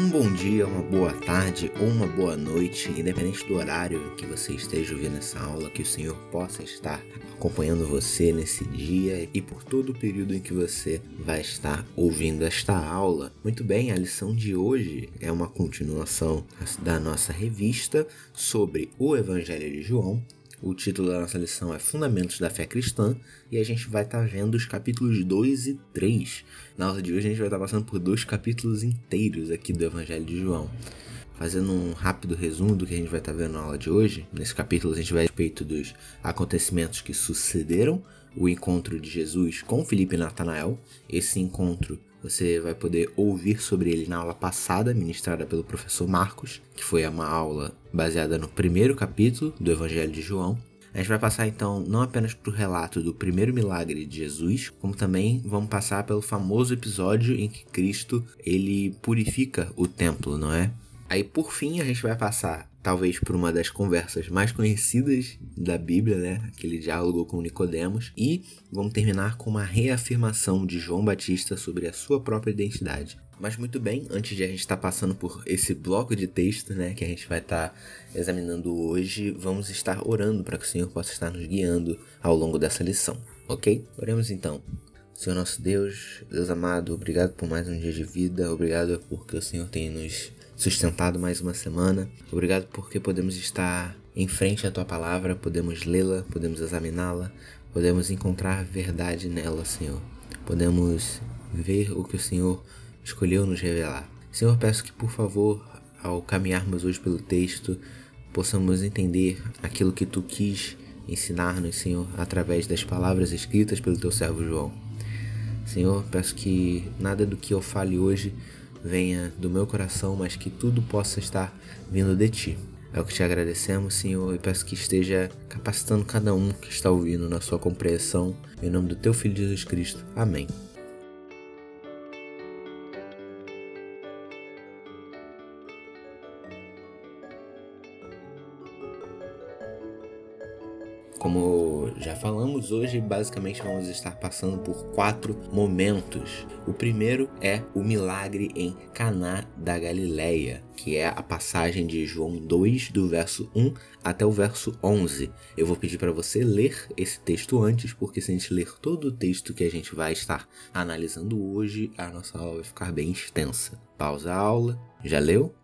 Um bom dia, uma boa tarde ou uma boa noite, independente do horário que você esteja ouvindo essa aula, que o Senhor possa estar acompanhando você nesse dia e por todo o período em que você vai estar ouvindo esta aula. Muito bem, a lição de hoje é uma continuação da nossa revista sobre o Evangelho de João, o título da nossa lição é Fundamentos da Fé Cristã e a gente vai estar tá vendo os capítulos 2 e 3. Na aula de hoje a gente vai estar tá passando por dois capítulos inteiros aqui do Evangelho de João. Fazendo um rápido resumo do que a gente vai estar tá vendo na aula de hoje, nesse capítulo a gente vai a respeito dos acontecimentos que sucederam o encontro de Jesus com Felipe e Natanael. Esse encontro você vai poder ouvir sobre ele na aula passada, ministrada pelo professor Marcos, que foi uma aula baseada no primeiro capítulo do Evangelho de João. A gente vai passar então não apenas para o relato do primeiro milagre de Jesus, como também vamos passar pelo famoso episódio em que Cristo ele purifica o templo, não é? Aí por fim a gente vai passar talvez por uma das conversas mais conhecidas da Bíblia, né? Aquele diálogo com Nicodemos, e vamos terminar com uma reafirmação de João Batista sobre a sua própria identidade. Mas muito bem, antes de a gente estar tá passando por esse bloco de texto, né, que a gente vai estar tá examinando hoje, vamos estar orando para que o Senhor possa estar nos guiando ao longo dessa lição, ok? Oremos então. Senhor nosso Deus, Deus amado, obrigado por mais um dia de vida, obrigado porque o Senhor tem nos sustentado mais uma semana. Obrigado porque podemos estar em frente à tua palavra, podemos lê-la, podemos examiná-la, podemos encontrar verdade nela, Senhor. Podemos ver o que o Senhor escolheu nos revelar. Senhor, peço que, por favor, ao caminharmos hoje pelo texto, possamos entender aquilo que tu quis ensinar-nos, Senhor, através das palavras escritas pelo teu servo João. Senhor, peço que nada do que eu fale hoje venha do meu coração, mas que tudo possa estar vindo de ti. É o que te agradecemos, Senhor, e peço que esteja capacitando cada um que está ouvindo na sua compreensão. Em nome do teu Filho Jesus Cristo. Amém. Falamos, hoje basicamente vamos estar passando por quatro momentos. O primeiro é o milagre em Caná da Galileia, que é a passagem de João 2 do verso 1 até o verso 11. Eu vou pedir para você ler esse texto antes, porque se a gente ler todo o texto que a gente vai estar analisando hoje, a nossa aula vai ficar bem extensa. Pausa a aula. Já leu?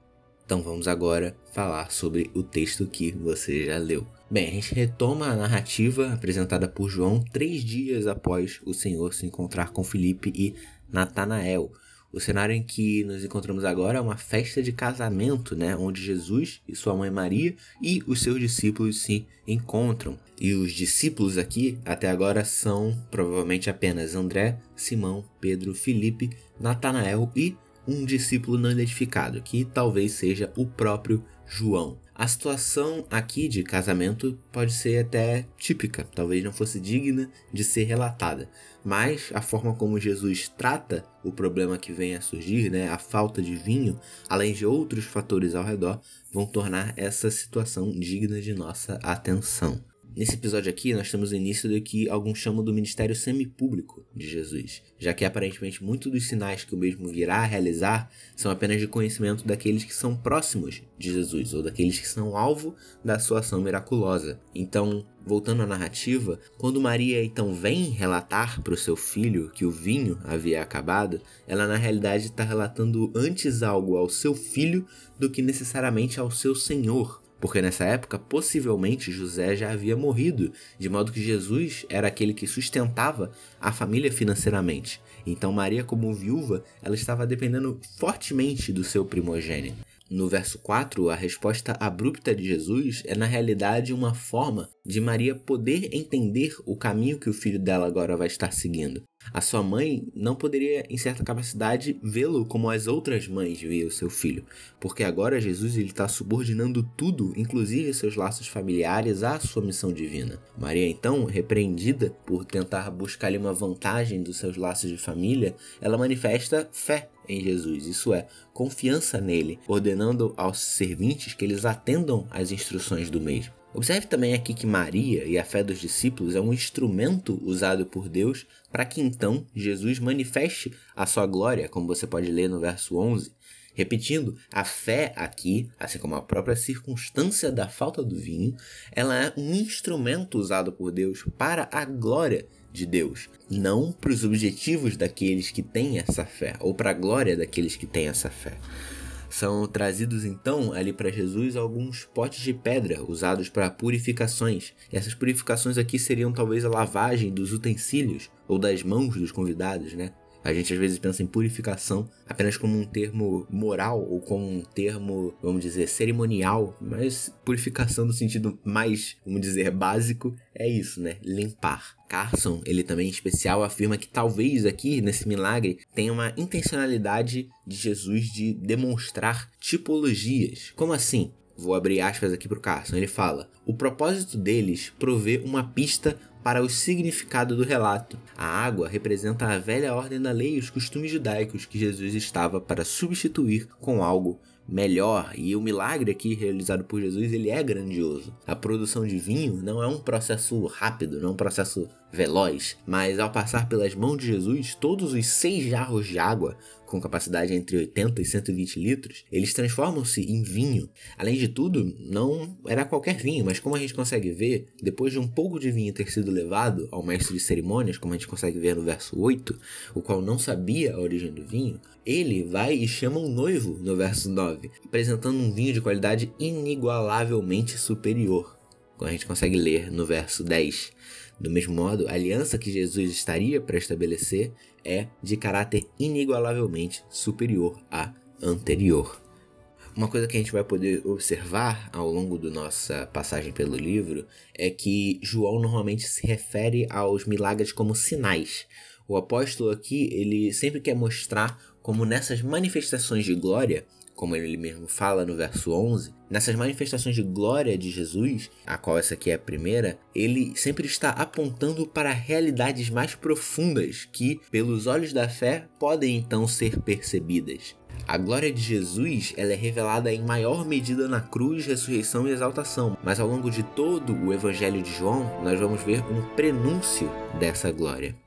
Então vamos agora falar sobre o texto que você já leu. Bem, a gente retoma a narrativa apresentada por João três dias após o Senhor se encontrar com Felipe e Natanael. O cenário em que nos encontramos agora é uma festa de casamento, né, onde Jesus e sua mãe Maria e os seus discípulos se encontram. E os discípulos aqui até agora são provavelmente apenas André, Simão, Pedro, Felipe, Natanael e um discípulo não identificado, que talvez seja o próprio João. A situação aqui de casamento pode ser até típica, talvez não fosse digna de ser relatada, mas a forma como Jesus trata o problema que vem a surgir, né, a falta de vinho, além de outros fatores ao redor, vão tornar essa situação digna de nossa atenção. Nesse episódio aqui, nós temos o início do que alguns chamam do ministério semipúblico de Jesus, já que aparentemente muitos dos sinais que o mesmo virá a realizar são apenas de conhecimento daqueles que são próximos de Jesus, ou daqueles que são alvo da sua ação miraculosa. Então, voltando à narrativa, quando Maria então vem relatar para o seu filho que o vinho havia acabado, ela na realidade está relatando antes algo ao seu filho do que necessariamente ao seu senhor porque nessa época possivelmente José já havia morrido, de modo que Jesus era aquele que sustentava a família financeiramente. Então Maria, como viúva, ela estava dependendo fortemente do seu primogênito. No verso 4, a resposta abrupta de Jesus é na realidade uma forma de Maria poder entender o caminho que o filho dela agora vai estar seguindo. A sua mãe não poderia, em certa capacidade, vê-lo como as outras mães viam seu filho, porque agora Jesus está subordinando tudo, inclusive seus laços familiares, à sua missão divina. Maria, então, repreendida por tentar buscar ali uma vantagem dos seus laços de família, ela manifesta fé em Jesus, isso é, confiança nele, ordenando aos servintes que eles atendam às instruções do mesmo. Observe também aqui que Maria e a fé dos discípulos é um instrumento usado por Deus para que então Jesus manifeste a sua glória, como você pode ler no verso 11. Repetindo, a fé aqui, assim como a própria circunstância da falta do vinho, ela é um instrumento usado por Deus para a glória de Deus, não para os objetivos daqueles que têm essa fé, ou para a glória daqueles que têm essa fé. São trazidos então ali para Jesus alguns potes de pedra usados para purificações. E essas purificações aqui seriam talvez a lavagem dos utensílios ou das mãos dos convidados, né? A gente às vezes pensa em purificação apenas como um termo moral ou como um termo, vamos dizer, cerimonial, mas purificação no sentido mais, vamos dizer, básico é isso, né? Limpar. Carson, ele também em especial afirma que talvez aqui nesse milagre tenha uma intencionalidade de Jesus de demonstrar tipologias. Como assim? Vou abrir aspas aqui para o Carson. Ele fala: o propósito deles prover uma pista para o significado do relato. A água representa a velha ordem da lei e os costumes judaicos que Jesus estava para substituir com algo melhor e o milagre aqui realizado por Jesus ele é grandioso. A produção de vinho não é um processo rápido, não é um processo veloz, mas ao passar pelas mãos de Jesus, todos os seis jarros de água com capacidade entre 80 e 120 litros, eles transformam-se em vinho. Além de tudo, não era qualquer vinho, mas como a gente consegue ver, depois de um pouco de vinho ter sido levado ao mestre de cerimônias, como a gente consegue ver no verso 8, o qual não sabia a origem do vinho, ele vai e chama um noivo no verso 9, apresentando um vinho de qualidade inigualavelmente superior, como a gente consegue ler no verso 10. Do mesmo modo, a aliança que Jesus estaria para estabelecer é de caráter inigualavelmente superior à anterior. Uma coisa que a gente vai poder observar ao longo da nossa passagem pelo livro é que João normalmente se refere aos milagres como sinais. O apóstolo aqui, ele sempre quer mostrar como nessas manifestações de glória, como ele mesmo fala no verso 11, nessas manifestações de glória de Jesus, a qual essa aqui é a primeira, ele sempre está apontando para realidades mais profundas que, pelos olhos da fé, podem então ser percebidas. A glória de Jesus ela é revelada em maior medida na cruz, ressurreição e exaltação, mas ao longo de todo o Evangelho de João, nós vamos ver um prenúncio dessa glória.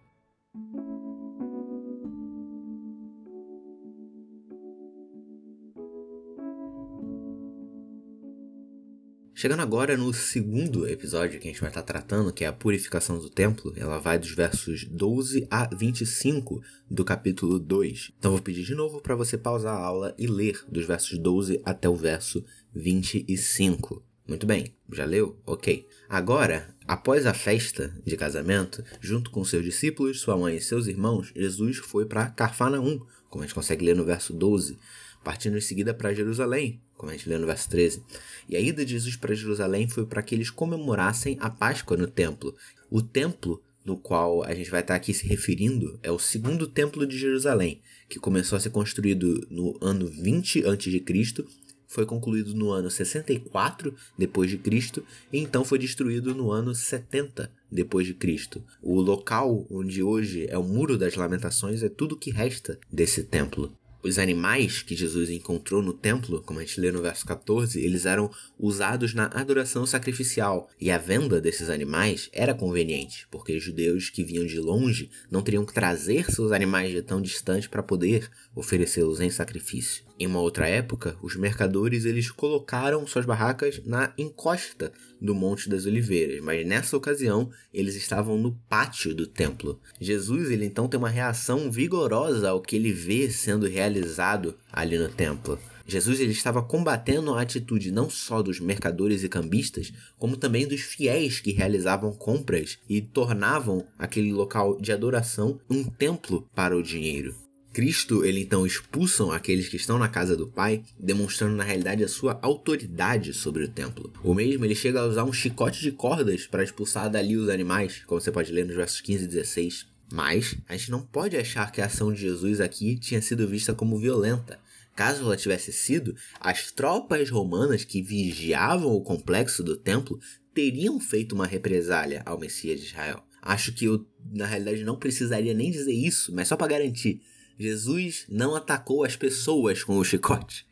Chegando agora no segundo episódio que a gente vai estar tratando, que é a purificação do templo, ela vai dos versos 12 a 25 do capítulo 2. Então vou pedir de novo para você pausar a aula e ler dos versos 12 até o verso 25. Muito bem, já leu? Ok. Agora, após a festa de casamento, junto com seus discípulos, sua mãe e seus irmãos, Jesus foi para Carfanaum, como a gente consegue ler no verso 12, partindo em seguida para Jerusalém, como a gente lê no verso 13. E a ida de Jesus para Jerusalém foi para que eles comemorassem a Páscoa no templo. O templo no qual a gente vai estar aqui se referindo é o segundo templo de Jerusalém, que começou a ser construído no ano 20 a.C., foi concluído no ano 64 depois de Cristo e então foi destruído no ano 70 depois de Cristo. O local onde hoje é o Muro das Lamentações é tudo que resta desse templo os animais que Jesus encontrou no templo, como a gente lê no verso 14, eles eram usados na adoração sacrificial, e a venda desses animais era conveniente, porque os judeus que vinham de longe não teriam que trazer seus animais de tão distante para poder oferecê-los em sacrifício. Em uma outra época, os mercadores eles colocaram suas barracas na encosta do Monte das Oliveiras, mas nessa ocasião eles estavam no pátio do templo. Jesus ele então tem uma reação vigorosa ao que ele vê sendo realizado ali no templo. Jesus ele estava combatendo a atitude não só dos mercadores e cambistas, como também dos fiéis que realizavam compras e tornavam aquele local de adoração um templo para o dinheiro. Cristo, ele então expulsam aqueles que estão na casa do Pai, demonstrando na realidade a sua autoridade sobre o templo. O mesmo, ele chega a usar um chicote de cordas para expulsar dali os animais, como você pode ler nos versos 15 e 16. Mas a gente não pode achar que a ação de Jesus aqui tinha sido vista como violenta. Caso ela tivesse sido, as tropas romanas que vigiavam o complexo do templo teriam feito uma represália ao Messias de Israel. Acho que eu, na realidade, não precisaria nem dizer isso, mas só para garantir. Jesus não atacou as pessoas com o chicote.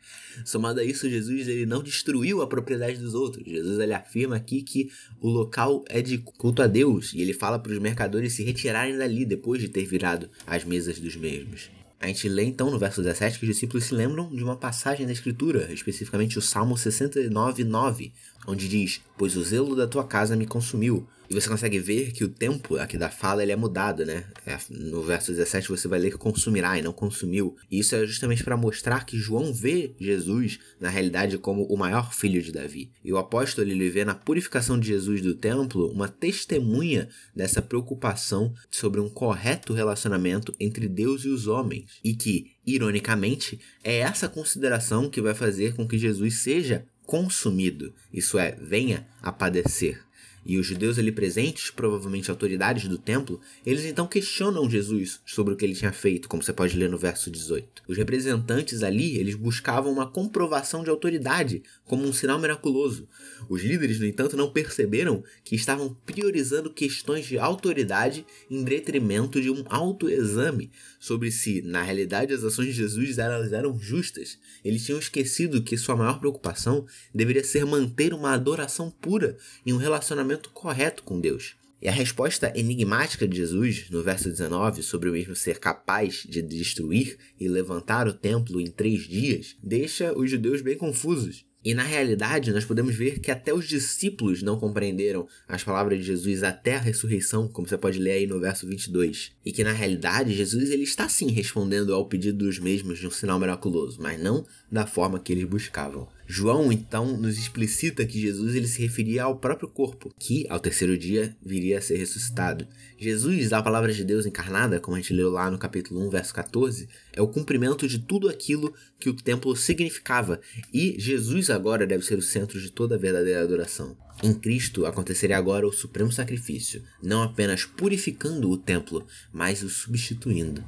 Somado a isso, Jesus ele não destruiu a propriedade dos outros. Jesus ele afirma aqui que o local é de culto a Deus e ele fala para os mercadores se retirarem dali depois de ter virado as mesas dos mesmos. A gente lê então no verso 17 que os discípulos se lembram de uma passagem da Escritura, especificamente o Salmo 69, 9, onde diz: Pois o zelo da tua casa me consumiu. E você consegue ver que o tempo aqui da fala ele é mudado, né? É, no verso 17 você vai ler que consumirá e não consumiu. E isso é justamente para mostrar que João vê Jesus, na realidade, como o maior filho de Davi. E o apóstolo ele vê na purificação de Jesus do templo uma testemunha dessa preocupação sobre um correto relacionamento entre Deus e os homens. E que, ironicamente, é essa consideração que vai fazer com que Jesus seja consumido, isso é, venha a padecer. E os judeus ali presentes, provavelmente autoridades do templo, eles então questionam Jesus sobre o que ele tinha feito, como você pode ler no verso 18. Os representantes ali, eles buscavam uma comprovação de autoridade, como um sinal miraculoso. Os líderes, no entanto, não perceberam que estavam priorizando questões de autoridade em detrimento de um autoexame sobre se, na realidade, as ações de Jesus elas eram justas. Eles tinham esquecido que sua maior preocupação deveria ser manter uma adoração pura e um relacionamento relacionamento correto com Deus. E a resposta enigmática de Jesus, no verso 19, sobre o mesmo ser capaz de destruir e levantar o templo em três dias, deixa os judeus bem confusos. E na realidade, nós podemos ver que até os discípulos não compreenderam as palavras de Jesus até a ressurreição, como você pode ler aí no verso 22. E que na realidade, Jesus ele está sim respondendo ao pedido dos mesmos de um sinal miraculoso, mas não da forma que eles buscavam. João então nos explicita que Jesus ele se referia ao próprio corpo, que ao terceiro dia viria a ser ressuscitado. Jesus, a palavra de Deus encarnada, como a gente leu lá no capítulo 1, verso 14, é o cumprimento de tudo aquilo que o templo significava, e Jesus agora deve ser o centro de toda a verdadeira adoração. Em Cristo aconteceria agora o supremo sacrifício, não apenas purificando o templo, mas o substituindo.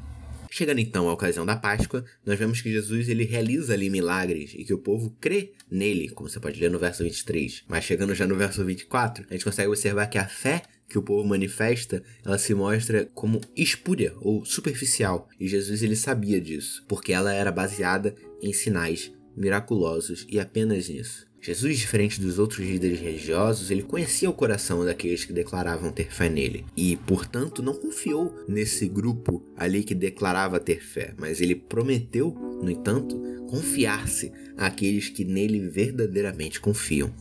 Chegando então à ocasião da Páscoa, nós vemos que Jesus ele realiza ali milagres e que o povo crê nele, como você pode ler no verso 23. Mas chegando já no verso 24, a gente consegue observar que a fé que o povo manifesta, ela se mostra como espúria ou superficial, e Jesus ele sabia disso, porque ela era baseada em sinais miraculosos e apenas nisso. Jesus, diferente dos outros líderes religiosos, ele conhecia o coração daqueles que declaravam ter fé nele e, portanto, não confiou nesse grupo ali que declarava ter fé, mas ele prometeu, no entanto, confiar-se àqueles que nele verdadeiramente confiam.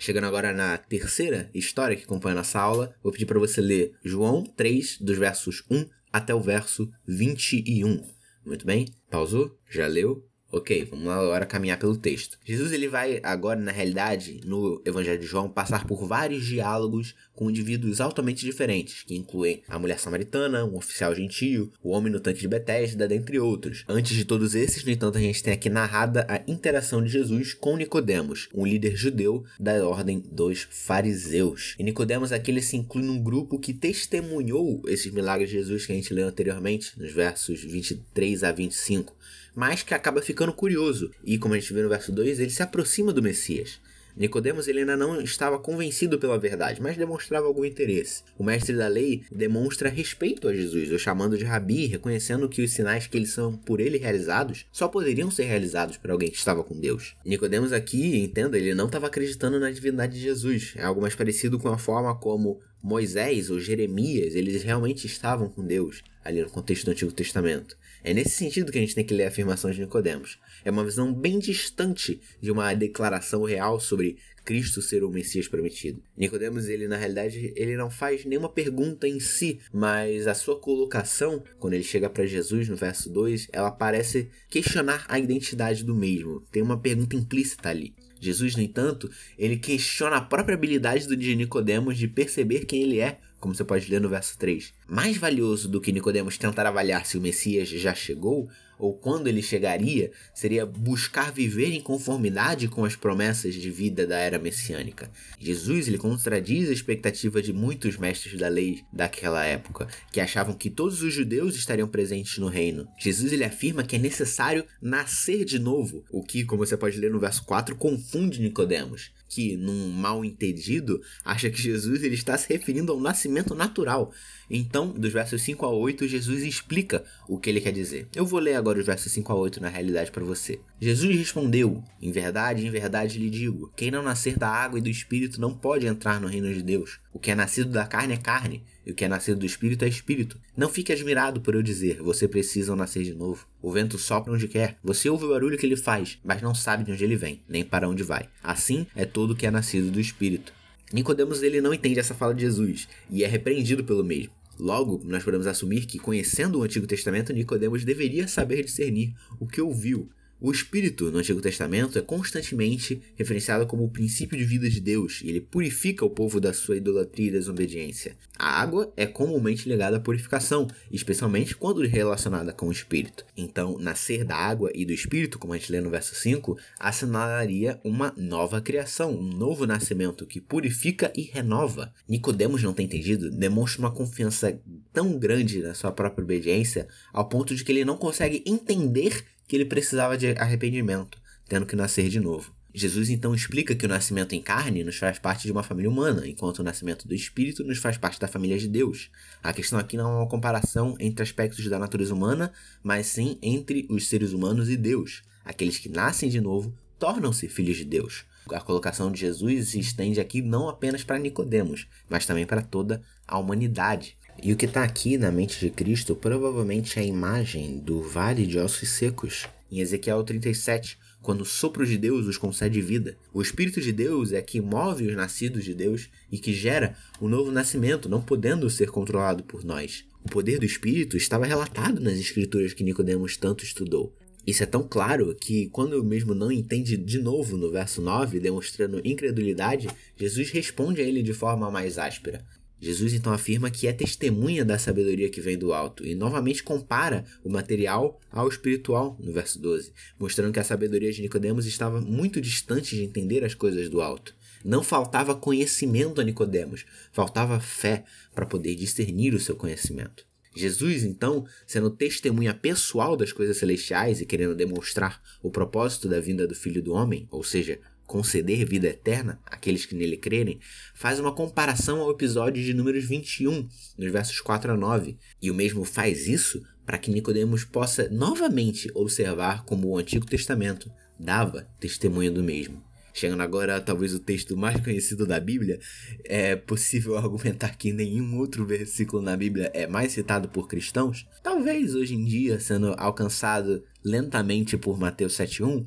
Chegando agora na terceira história que acompanha nossa aula, vou pedir para você ler João 3, dos versos 1 até o verso 21. Muito bem? Pausou? Já leu? Ok, vamos agora caminhar pelo texto. Jesus ele vai agora, na realidade, no Evangelho de João, passar por vários diálogos com indivíduos altamente diferentes, que incluem a mulher samaritana, um oficial gentio, o homem no tanque de Betesda, dentre outros. Antes de todos esses, no entanto, a gente tem aqui narrada a interação de Jesus com Nicodemos, um líder judeu da ordem dos fariseus. E Nicodemos aqui ele se inclui num grupo que testemunhou esses milagres de Jesus que a gente leu anteriormente, nos versos 23 a 25 mas que acaba ficando curioso. E como a gente vê no verso 2, ele se aproxima do Messias. Nicodemos ele ainda não estava convencido pela verdade, mas demonstrava algum interesse. O mestre da lei demonstra respeito a Jesus, o chamando de rabi, reconhecendo que os sinais que eles são por ele realizados só poderiam ser realizados por alguém que estava com Deus. Nicodemos aqui, entenda, ele não estava acreditando na divindade de Jesus. É algo mais parecido com a forma como Moisés ou Jeremias, eles realmente estavam com Deus ali no contexto do Antigo Testamento. É nesse sentido que a gente tem que ler a afirmação de Nicodemos. É uma visão bem distante de uma declaração real sobre Cristo ser o Messias prometido. Nicodemos, ele na realidade, ele não faz nenhuma pergunta em si, mas a sua colocação, quando ele chega para Jesus no verso 2, ela parece questionar a identidade do mesmo. Tem uma pergunta implícita ali. Jesus, no entanto, ele questiona a própria habilidade de Nicodemos de perceber quem ele é como você pode ler no verso 3. Mais valioso do que Nicodemos tentar avaliar se o Messias já chegou ou quando ele chegaria, seria buscar viver em conformidade com as promessas de vida da era messiânica. Jesus ele contradiz a expectativa de muitos mestres da lei daquela época, que achavam que todos os judeus estariam presentes no reino. Jesus ele afirma que é necessário nascer de novo, o que, como você pode ler no verso 4, confunde Nicodemos que, num mal entendido, acha que Jesus ele está se referindo ao nascimento natural. Então, dos versos 5 a 8, Jesus explica o que ele quer dizer. Eu vou ler agora os versos 5 a 8 na realidade para você. Jesus respondeu: Em verdade, em verdade lhe digo: quem não nascer da água e do espírito não pode entrar no reino de Deus. O que é nascido da carne é carne, e o que é nascido do espírito é espírito. Não fique admirado por eu dizer: você precisa nascer de novo. O vento sopra onde quer, você ouve o barulho que ele faz, mas não sabe de onde ele vem, nem para onde vai. Assim é todo que é nascido do espírito. Nicodemos ele não entende essa fala de Jesus e é repreendido pelo mesmo. Logo, nós podemos assumir que, conhecendo o Antigo Testamento, Nicodemos deveria saber discernir o que ouviu o Espírito no Antigo Testamento é constantemente referenciado como o princípio de vida de Deus e ele purifica o povo da sua idolatria e desobediência. A água é comumente ligada à purificação, especialmente quando relacionada com o Espírito. Então, nascer da água e do Espírito, como a gente lê no verso 5, assinalaria uma nova criação, um novo nascimento que purifica e renova. Nicodemos não tem entendido, demonstra uma confiança tão grande na sua própria obediência ao ponto de que ele não consegue entender que ele precisava de arrependimento, tendo que nascer de novo. Jesus então explica que o nascimento em carne nos faz parte de uma família humana, enquanto o nascimento do espírito nos faz parte da família de Deus. A questão aqui não é uma comparação entre aspectos da natureza humana, mas sim entre os seres humanos e Deus. Aqueles que nascem de novo tornam-se filhos de Deus. A colocação de Jesus se estende aqui não apenas para Nicodemos, mas também para toda a humanidade. E o que está aqui na mente de Cristo provavelmente é a imagem do vale de ossos secos. Em Ezequiel 37, quando o sopro de Deus os concede vida. O Espírito de Deus é que move os nascidos de Deus e que gera o novo nascimento, não podendo ser controlado por nós. O poder do Espírito estava relatado nas escrituras que Nicodemos tanto estudou. Isso é tão claro que, quando mesmo não entende de novo no verso 9, demonstrando incredulidade, Jesus responde a ele de forma mais áspera. Jesus então afirma que é testemunha da sabedoria que vem do alto e novamente compara o material ao espiritual no verso 12, mostrando que a sabedoria de Nicodemos estava muito distante de entender as coisas do alto. Não faltava conhecimento a Nicodemos, faltava fé para poder discernir o seu conhecimento. Jesus, então, sendo testemunha pessoal das coisas celestiais e querendo demonstrar o propósito da vinda do Filho do Homem, ou seja, conceder vida eterna àqueles que nele crerem, faz uma comparação ao episódio de números 21, nos versos 4 a 9. E o mesmo faz isso para que Nicodemos possa novamente observar como o Antigo Testamento dava testemunho do mesmo. Chegando agora talvez o texto mais conhecido da Bíblia, é possível argumentar que nenhum outro versículo na Bíblia é mais citado por cristãos? Talvez hoje em dia, sendo alcançado lentamente por Mateus 7.1,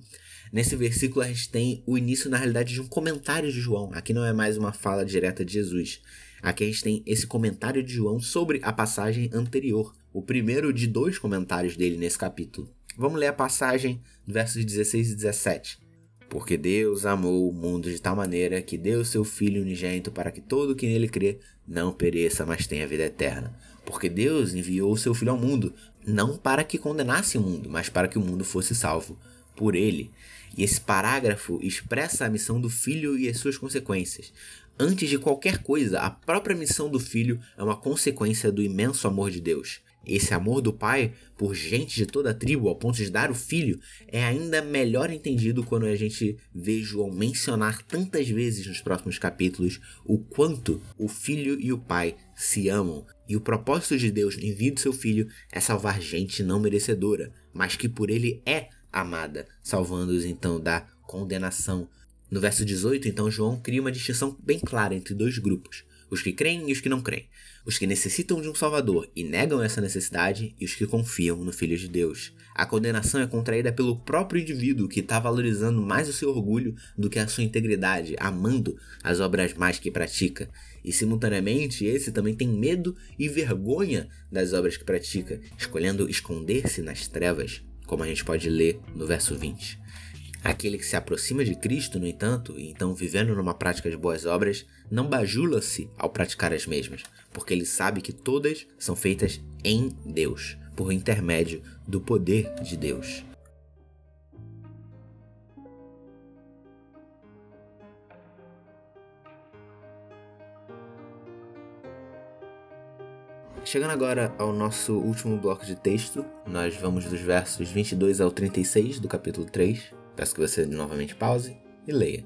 Nesse versículo a gente tem o início, na realidade, de um comentário de João. Aqui não é mais uma fala direta de Jesus. Aqui a gente tem esse comentário de João sobre a passagem anterior. O primeiro de dois comentários dele nesse capítulo. Vamos ler a passagem versos 16 e 17. Porque Deus amou o mundo de tal maneira que deu seu Filho unigênito para que todo que nele crê não pereça, mas tenha vida eterna. Porque Deus enviou o seu Filho ao mundo, não para que condenasse o mundo, mas para que o mundo fosse salvo por ele. E esse parágrafo expressa a missão do filho e as suas consequências. Antes de qualquer coisa, a própria missão do filho é uma consequência do imenso amor de Deus. Esse amor do pai por gente de toda a tribo ao ponto de dar o filho é ainda melhor entendido quando a gente vê João mencionar tantas vezes nos próximos capítulos o quanto o filho e o pai se amam. E o propósito de Deus no envio do seu filho é salvar gente não merecedora, mas que por ele é amada, salvando-os então da condenação. No verso 18, então, João cria uma distinção bem clara entre dois grupos: os que creem e os que não creem, os que necessitam de um Salvador e negam essa necessidade, e os que confiam no Filho de Deus. A condenação é contraída pelo próprio indivíduo que está valorizando mais o seu orgulho do que a sua integridade, amando as obras mais que pratica. E simultaneamente, esse também tem medo e vergonha das obras que pratica, escolhendo esconder-se nas trevas como a gente pode ler no verso 20. Aquele que se aproxima de Cristo, no entanto, e então vivendo numa prática de boas obras, não bajula-se ao praticar as mesmas, porque ele sabe que todas são feitas em Deus, por intermédio do poder de Deus. Chegando agora ao nosso último bloco de texto, nós vamos dos versos 22 ao 36 do capítulo 3. Peço que você novamente pause e leia.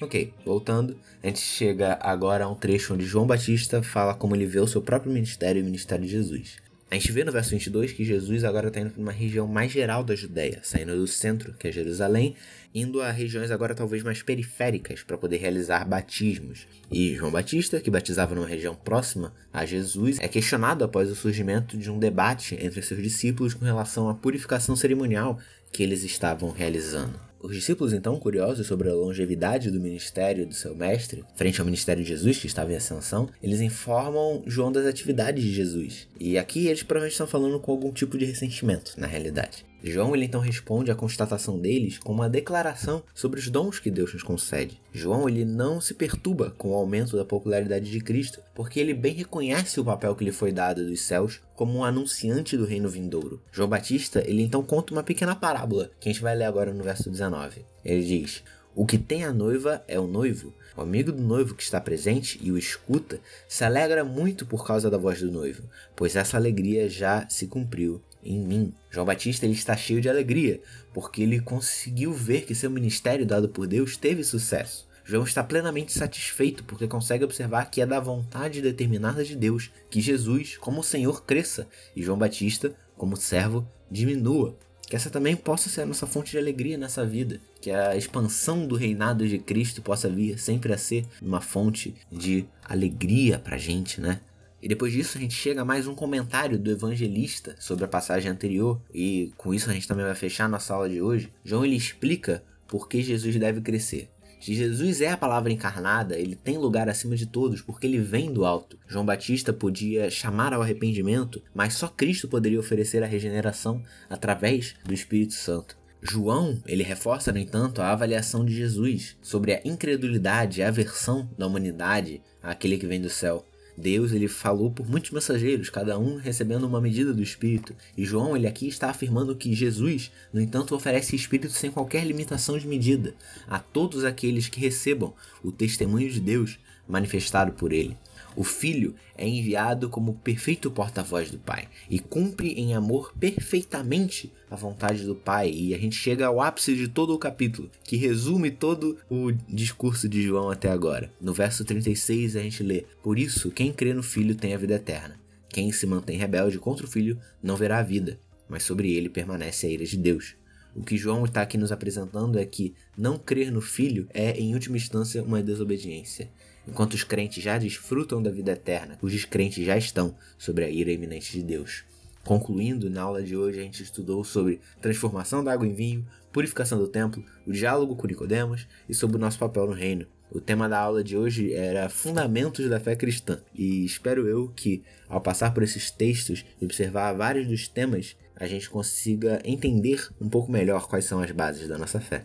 Ok, voltando, a gente chega agora a um trecho onde João Batista fala como ele vê o seu próprio ministério e o ministério de Jesus. A gente vê no verso 22 que Jesus agora está indo para uma região mais geral da Judéia, saindo do centro, que é Jerusalém, indo a regiões agora talvez mais periféricas para poder realizar batismos. E João Batista, que batizava numa região próxima a Jesus, é questionado após o surgimento de um debate entre seus discípulos com relação à purificação cerimonial que eles estavam realizando. Os discípulos, então, curiosos sobre a longevidade do ministério do seu mestre, frente ao ministério de Jesus, que estava em ascensão, eles informam João das atividades de Jesus. E aqui eles provavelmente estão falando com algum tipo de ressentimento, na realidade. João ele então responde à constatação deles com uma declaração sobre os dons que Deus nos concede. João ele não se perturba com o aumento da popularidade de Cristo, porque ele bem reconhece o papel que lhe foi dado dos céus como um anunciante do reino vindouro. João Batista ele então conta uma pequena parábola que a gente vai ler agora no verso 19. Ele diz: o que tem a noiva é o noivo. O amigo do noivo que está presente e o escuta se alegra muito por causa da voz do noivo, pois essa alegria já se cumpriu em mim. João Batista ele está cheio de alegria, porque ele conseguiu ver que seu ministério dado por Deus teve sucesso. João está plenamente satisfeito porque consegue observar que é da vontade determinada de Deus que Jesus, como Senhor, cresça e João Batista, como servo, diminua. Que essa também possa ser a nossa fonte de alegria nessa vida. Que a expansão do reinado de Cristo possa vir sempre a ser uma fonte de alegria pra gente, né? E depois disso a gente chega a mais um comentário do evangelista sobre a passagem anterior, e com isso a gente também vai fechar nossa aula de hoje. João ele explica por que Jesus deve crescer. Jesus é a palavra encarnada, ele tem lugar acima de todos porque ele vem do alto. João Batista podia chamar ao arrependimento, mas só Cristo poderia oferecer a regeneração através do Espírito Santo. João, ele reforça, no entanto, a avaliação de Jesus sobre a incredulidade e aversão da humanidade àquele que vem do céu. Deus ele falou por muitos mensageiros, cada um recebendo uma medida do Espírito. E João ele aqui está afirmando que Jesus, no entanto, oferece Espírito sem qualquer limitação de medida a todos aqueles que recebam o testemunho de Deus manifestado por ele. O Filho é enviado como perfeito porta-voz do Pai e cumpre em amor perfeitamente a vontade do Pai. E a gente chega ao ápice de todo o capítulo, que resume todo o discurso de João até agora. No verso 36 a gente lê: Por isso, quem crê no Filho tem a vida eterna. Quem se mantém rebelde contra o Filho não verá a vida, mas sobre ele permanece a ira de Deus. O que João está aqui nos apresentando é que não crer no Filho é, em última instância, uma desobediência. Enquanto os crentes já desfrutam da vida eterna, os descrentes já estão sobre a ira iminente de Deus. Concluindo, na aula de hoje a gente estudou sobre transformação da água em vinho, purificação do templo, o diálogo com Nicodemos e sobre o nosso papel no reino. O tema da aula de hoje era Fundamentos da Fé Cristã, e espero eu que, ao passar por esses textos e observar vários dos temas, a gente consiga entender um pouco melhor quais são as bases da nossa fé.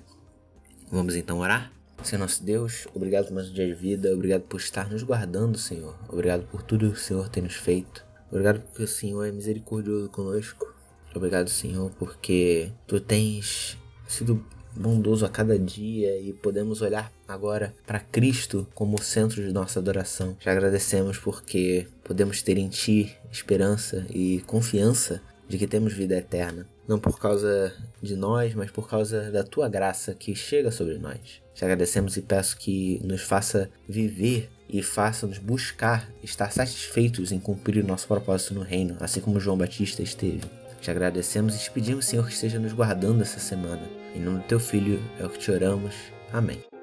Vamos então orar? Senhor nosso Deus, obrigado por mais um dia de vida, obrigado por estar nos guardando, Senhor. Obrigado por tudo que o Senhor tem nos feito. Obrigado porque o Senhor é misericordioso conosco. Obrigado, Senhor, porque tu tens sido bondoso a cada dia e podemos olhar agora para Cristo como centro de nossa adoração. Já agradecemos porque podemos ter em Ti esperança e confiança de que temos vida eterna, não por causa de nós, mas por causa da tua graça que chega sobre nós. Te agradecemos e peço que nos faça viver e faça-nos buscar estar satisfeitos em cumprir o nosso propósito no reino, assim como João Batista esteve. Te agradecemos e te pedimos, Senhor, que esteja nos guardando essa semana. Em nome do teu Filho é o que te oramos. Amém.